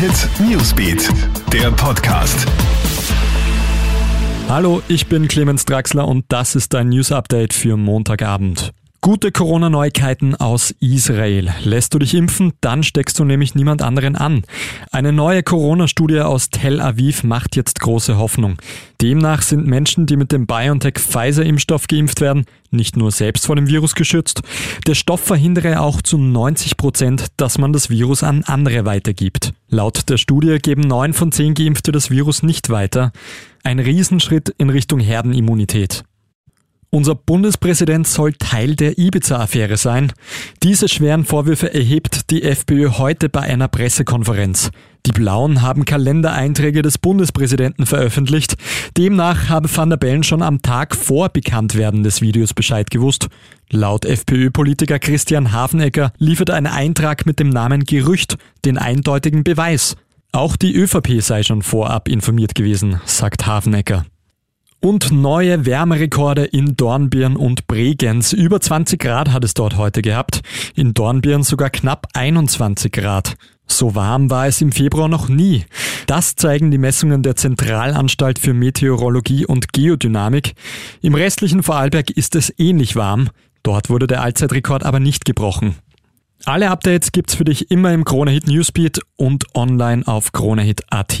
Hit Newsbeat, der Podcast. Hallo, ich bin Clemens Draxler und das ist dein News Update für Montagabend. Gute Corona-Neuigkeiten aus Israel. Lässt du dich impfen, dann steckst du nämlich niemand anderen an. Eine neue Corona-Studie aus Tel Aviv macht jetzt große Hoffnung. Demnach sind Menschen, die mit dem BioNTech-Pfizer-Impfstoff geimpft werden, nicht nur selbst vor dem Virus geschützt. Der Stoff verhindere auch zu 90 Prozent, dass man das Virus an andere weitergibt. Laut der Studie geben neun von zehn Geimpfte das Virus nicht weiter. Ein Riesenschritt in Richtung Herdenimmunität. Unser Bundespräsident soll Teil der Ibiza-Affäre sein. Diese schweren Vorwürfe erhebt die FPÖ heute bei einer Pressekonferenz. Die Blauen haben Kalendereinträge des Bundespräsidenten veröffentlicht. Demnach habe Van der Bellen schon am Tag vor Bekanntwerden des Videos Bescheid gewusst. Laut FPÖ-Politiker Christian Hafenecker liefert ein Eintrag mit dem Namen Gerücht den eindeutigen Beweis. Auch die ÖVP sei schon vorab informiert gewesen, sagt Hafenecker. Und neue Wärmerekorde in Dornbirn und Bregenz. Über 20 Grad hat es dort heute gehabt. In Dornbirn sogar knapp 21 Grad. So warm war es im Februar noch nie. Das zeigen die Messungen der Zentralanstalt für Meteorologie und Geodynamik. Im restlichen Vorarlberg ist es ähnlich warm. Dort wurde der Allzeitrekord aber nicht gebrochen. Alle Updates gibt's für dich immer im Kronehit Newsbeat und online auf kronehit.at.